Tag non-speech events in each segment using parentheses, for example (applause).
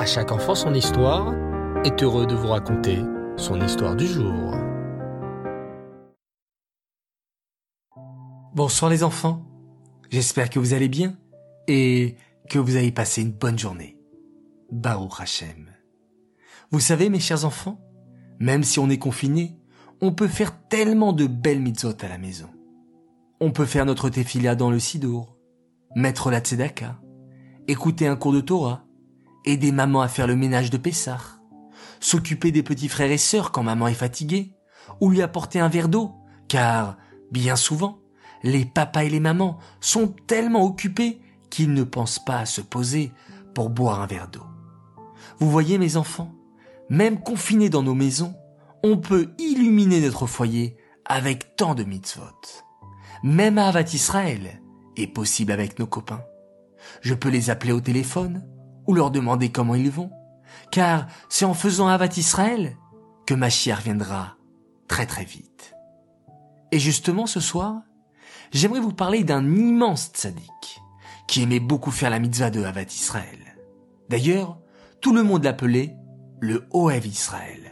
À chaque enfant son histoire est heureux de vous raconter son histoire du jour. Bonsoir les enfants, j'espère que vous allez bien et que vous avez passé une bonne journée. Baruch Hashem. Vous savez mes chers enfants, même si on est confiné, on peut faire tellement de belles mitzvot à la maison. On peut faire notre tefila dans le sidour, mettre la tzedaka, écouter un cours de Torah, aider maman à faire le ménage de Pessah, s'occuper des petits frères et sœurs quand maman est fatiguée, ou lui apporter un verre d'eau, car, bien souvent, les papas et les mamans sont tellement occupés qu'ils ne pensent pas à se poser pour boire un verre d'eau. Vous voyez mes enfants, même confinés dans nos maisons, on peut illuminer notre foyer avec tant de mitzvot. Même à Avat Israël est possible avec nos copains. Je peux les appeler au téléphone leur demander comment ils vont, car c'est en faisant Avat Israël que ma chère viendra très très vite. Et justement ce soir, j'aimerais vous parler d'un immense tzaddik qui aimait beaucoup faire la mitzvah de Avat Israël. D'ailleurs, tout le monde l'appelait le Oev Israël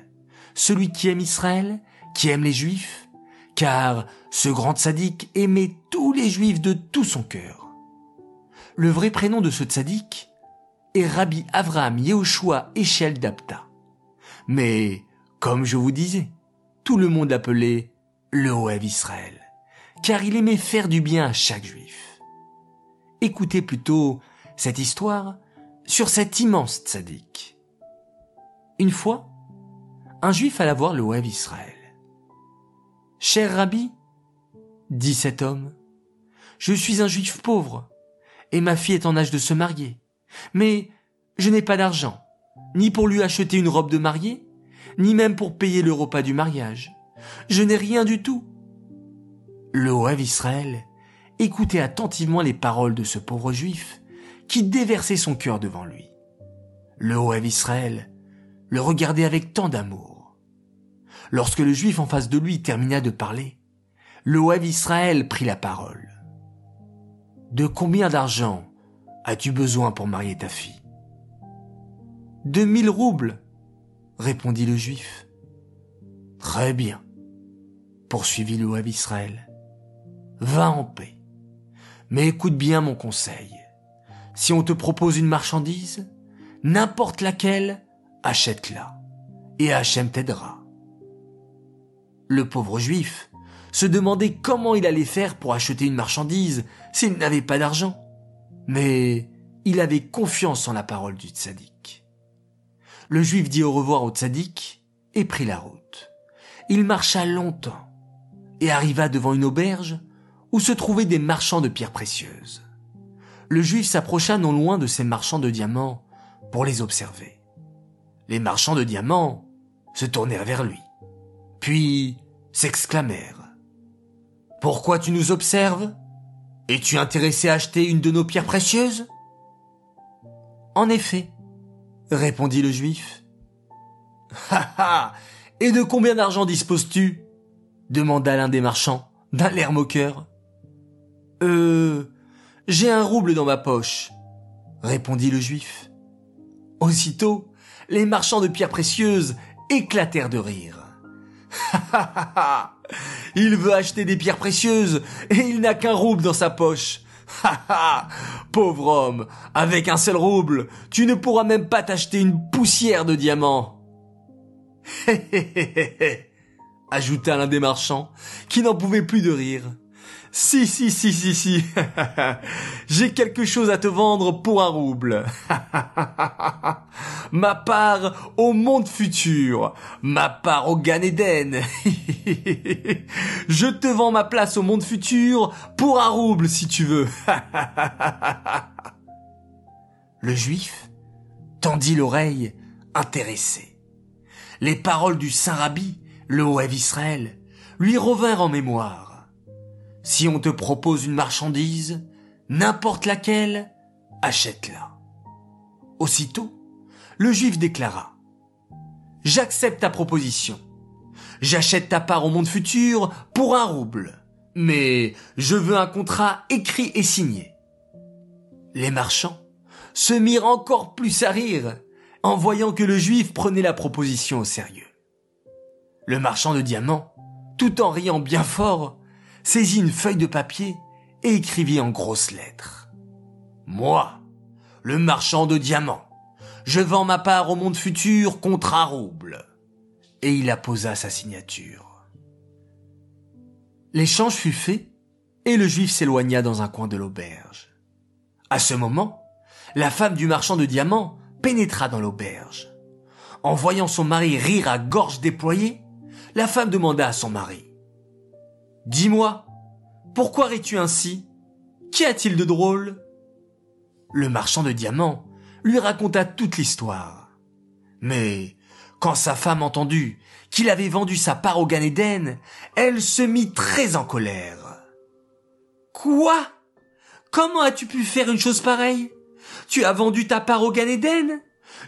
celui qui aime Israël, qui aime les Juifs, car ce grand tzaddik aimait tous les Juifs de tout son cœur. Le vrai prénom de ce tzaddik est Rabbi Avraham Yehoshua Echel d'Apta. Mais, comme je vous disais, tout le monde l'appelait le Oev Israël, car il aimait faire du bien à chaque Juif. Écoutez plutôt cette histoire sur cet immense tzaddik. Une fois, un juif alla voir le Oev Israël. Cher Rabbi, dit cet homme, je suis un juif pauvre, et ma fille est en âge de se marier. Mais je n'ai pas d'argent, ni pour lui acheter une robe de mariée, ni même pour payer le repas du mariage. Je n'ai rien du tout. Le Oev Israël écoutait attentivement les paroles de ce pauvre juif qui déversait son cœur devant lui. Le Oev Israël le regardait avec tant d'amour. Lorsque le juif en face de lui termina de parler, le Oev Israël prit la parole. De combien d'argent as-tu besoin pour marier ta fille? De mille roubles, répondit le juif. Très bien, poursuivit le Oev Israël. Va en paix. Mais écoute bien mon conseil. Si on te propose une marchandise, n'importe laquelle, achète-la, et Hachem t'aidera. Le pauvre juif se demandait comment il allait faire pour acheter une marchandise s'il n'avait pas d'argent. Mais il avait confiance en la parole du tzaddik. Le juif dit au revoir au tzaddik et prit la route. Il marcha longtemps et arriva devant une auberge où se trouvaient des marchands de pierres précieuses. Le juif s'approcha non loin de ces marchands de diamants pour les observer les marchands de diamants se tournèrent vers lui, puis s'exclamèrent. Pourquoi tu nous observes? Es-tu intéressé à acheter une de nos pierres précieuses? En effet, répondit le juif. Ha ha Et de combien d'argent disposes-tu demanda l'un des marchands, d'un air moqueur. Euh, j'ai un rouble dans ma poche, répondit le juif. Aussitôt, les marchands de pierres précieuses éclatèrent de rire. Il veut acheter des pierres précieuses et il n'a qu'un rouble dans sa poche. (laughs) Pauvre homme, avec un seul rouble, tu ne pourras même pas t'acheter une poussière de diamants. (laughs) ajouta l'un des marchands, qui n'en pouvait plus de rire. Si, si, si, si, si. (laughs) J'ai quelque chose à te vendre pour un rouble. (laughs) ma part au monde futur. Ma part au Gan Eden. (laughs) Je te vends ma place au monde futur pour un rouble si tu veux. Le juif tendit l'oreille intéressé. Les paroles du saint rabbi, le Oev Israël, lui revinrent en mémoire. Si on te propose une marchandise, n'importe laquelle, achète-la. Aussitôt, le juif déclara, J'accepte ta proposition. J'achète ta part au monde futur pour un rouble. Mais je veux un contrat écrit et signé. Les marchands se mirent encore plus à rire en voyant que le juif prenait la proposition au sérieux. Le marchand de diamants, tout en riant bien fort, saisit une feuille de papier et écrivit en grosses lettres. Moi, le marchand de diamants, je vends ma part au monde futur contre un rouble. Et il apposa sa signature. L'échange fut fait et le juif s'éloigna dans un coin de l'auberge. À ce moment, la femme du marchand de diamants pénétra dans l'auberge. En voyant son mari rire à gorge déployée, la femme demanda à son mari. Dis-moi, pourquoi ris-tu ainsi? Qu'y a-t-il de drôle? Le marchand de diamants lui raconta toute l'histoire. Mais, quand sa femme entendut qu'il avait vendu sa part au Gan elle se mit très en colère. Quoi? Comment as-tu pu faire une chose pareille? Tu as vendu ta part au Gan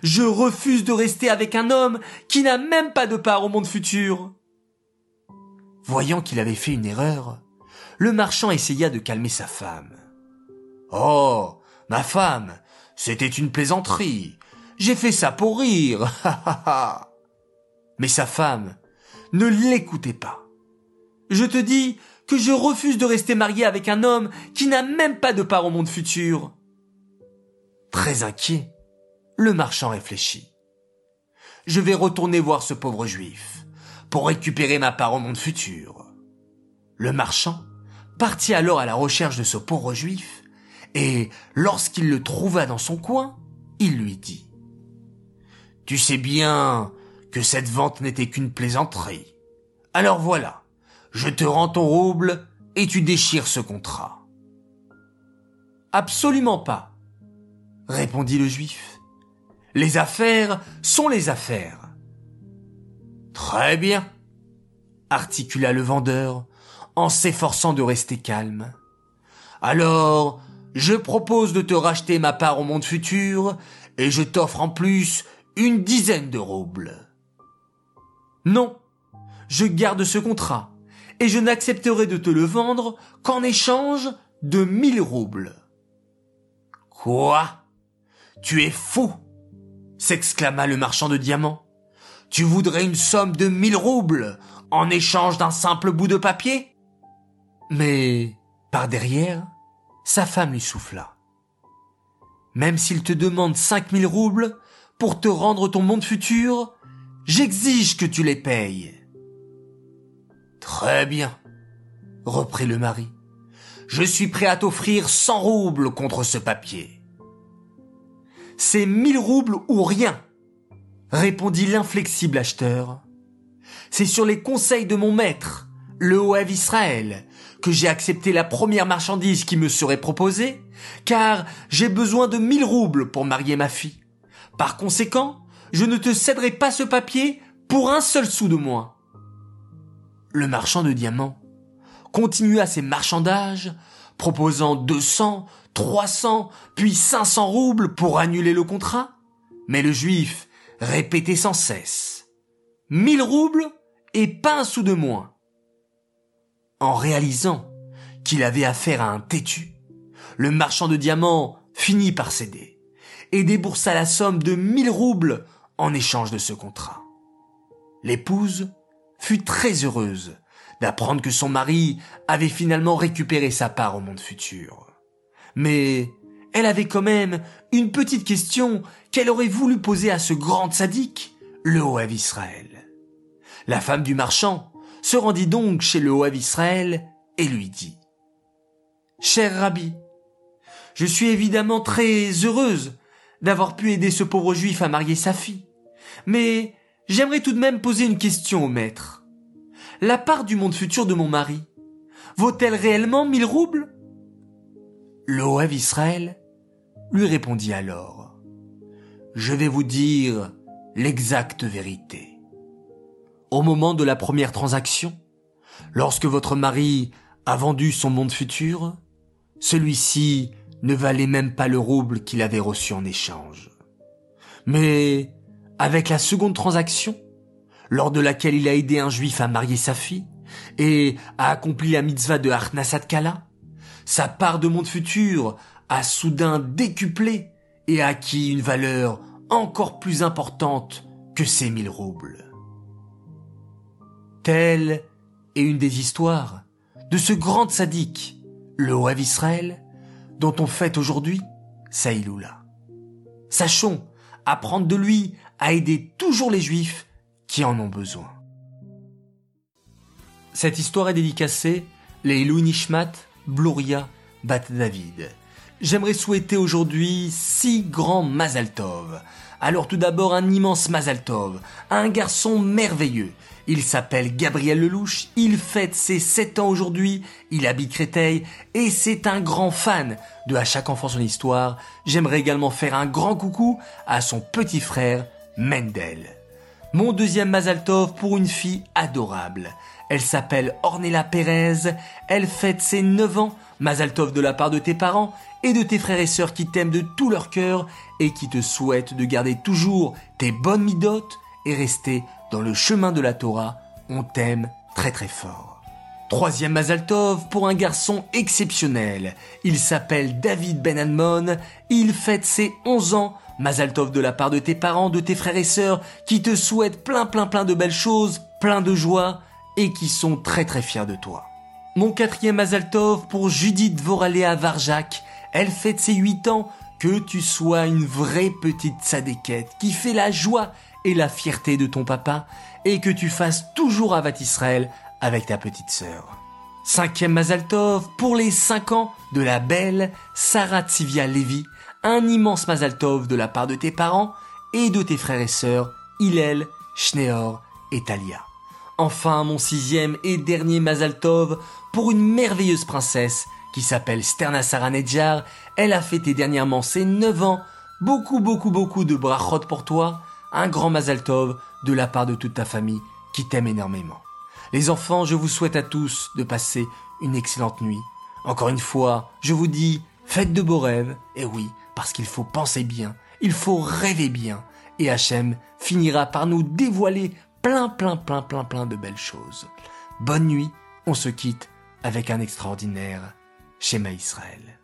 Je refuse de rester avec un homme qui n'a même pas de part au monde futur. Voyant qu'il avait fait une erreur, le marchand essaya de calmer sa femme. Oh, ma femme, c'était une plaisanterie. J'ai fait ça pour rire. (laughs) Mais sa femme ne l'écoutait pas. Je te dis que je refuse de rester marié avec un homme qui n'a même pas de part au monde futur. Très inquiet, le marchand réfléchit. Je vais retourner voir ce pauvre juif pour récupérer ma part au monde futur. Le marchand partit alors à la recherche de ce pauvre juif et lorsqu'il le trouva dans son coin, il lui dit Tu sais bien que cette vente n'était qu'une plaisanterie. Alors voilà, je te rends ton rouble et tu déchires ce contrat. Absolument pas, répondit le juif. Les affaires sont les affaires. Très bien, articula le vendeur en s'efforçant de rester calme. Alors, je propose de te racheter ma part au monde futur et je t'offre en plus une dizaine de roubles. Non, je garde ce contrat et je n'accepterai de te le vendre qu'en échange de mille roubles. Quoi? Tu es fou! s'exclama le marchand de diamants. Tu voudrais une somme de mille roubles en échange d'un simple bout de papier? Mais, par derrière, sa femme lui souffla. Même s'il te demande cinq mille roubles pour te rendre ton monde futur, j'exige que tu les payes. Très bien, reprit le mari. Je suis prêt à t'offrir cent roubles contre ce papier. C'est mille roubles ou rien, répondit l'inflexible acheteur. C'est sur les conseils de mon maître, le Oev Israël, que j'ai accepté la première marchandise qui me serait proposée, car j'ai besoin de mille roubles pour marier ma fille. Par conséquent, je ne te céderai pas ce papier pour un seul sou de moins. Le marchand de diamants continua ses marchandages, proposant deux cents, trois cents, puis cinq cents roubles pour annuler le contrat. Mais le juif répétait sans cesse. Mille roubles et pas un sou de moins. En réalisant qu'il avait affaire à un têtu, le marchand de diamants finit par céder et déboursa la somme de mille roubles en échange de ce contrat. L'épouse fut très heureuse d'apprendre que son mari avait finalement récupéré sa part au monde futur. Mais elle avait quand même une petite question qu'elle aurait voulu poser à ce grand sadique, le Hoav Israël. La femme du marchand se rendit donc chez le Hoav Israël et lui dit Cher Rabbi, je suis évidemment très heureuse d'avoir pu aider ce pauvre juif à marier sa fille, mais j'aimerais tout de même poser une question au maître. La part du monde futur de mon mari vaut-elle réellement mille roubles? Le Israël lui répondit alors Je vais vous dire l'exacte vérité au moment de la première transaction, lorsque votre mari a vendu son monde futur, celui-ci ne valait même pas le rouble qu'il avait reçu en échange. Mais avec la seconde transaction, lors de laquelle il a aidé un juif à marier sa fille et a accompli la mitzvah de Harnasat Kala, sa part de monde futur a soudain décuplé et acquis une valeur encore plus importante que ces mille roubles. Telle est une des histoires de ce grand sadique, le Oev Israël, dont on fête aujourd'hui Saïloula. Sachons apprendre de lui à aider toujours les juifs qui en ont besoin. Cette histoire est dédicacée les Nishmat, Bloria, Bat David. J'aimerais souhaiter aujourd'hui six grands Mazaltov. Alors tout d'abord un immense Mazaltov, un garçon merveilleux. Il s'appelle Gabriel Lelouch, il fête ses 7 ans aujourd'hui, il habite Créteil et c'est un grand fan de À chaque enfant son histoire. J'aimerais également faire un grand coucou à son petit frère Mendel. Mon deuxième Mazaltov pour une fille adorable. Elle s'appelle Ornella Pérez, elle fête ses 9 ans, Mazaltov de la part de tes parents et de tes frères et sœurs qui t'aiment de tout leur cœur et qui te souhaitent de garder toujours tes bonnes midotes et rester dans le chemin de la Torah. On t'aime très très fort. Troisième Mazaltov pour un garçon exceptionnel. Il s'appelle David Ben il fête ses 11 ans Mazaltov de la part de tes parents, de tes frères et sœurs, qui te souhaitent plein plein plein de belles choses, plein de joie, et qui sont très très fiers de toi. Mon quatrième Mazaltov pour Judith Voralea Varjak, elle fête ses 8 ans, que tu sois une vraie petite sadéquette qui fait la joie et la fierté de ton papa, et que tu fasses toujours Avat Israël avec ta petite sœur. Cinquième Mazaltov pour les 5 ans de la belle Sarah Tsivia Levi, un immense Mazaltov de la part de tes parents et de tes frères et sœurs, Hillel, Schneor et Talia. Enfin, mon sixième et dernier Mazaltov pour une merveilleuse princesse qui s'appelle Sterna Saranedjar. Elle a fêté dernièrement ses 9 ans. Beaucoup, beaucoup, beaucoup de brachot pour toi. Un grand Mazaltov de la part de toute ta famille qui t'aime énormément. Les enfants, je vous souhaite à tous de passer une excellente nuit. Encore une fois, je vous dis, faites de beaux rêves. Et oui, parce qu'il faut penser bien, il faut rêver bien, et Hachem finira par nous dévoiler plein, plein, plein, plein, plein de belles choses. Bonne nuit, on se quitte avec un extraordinaire schéma Israël.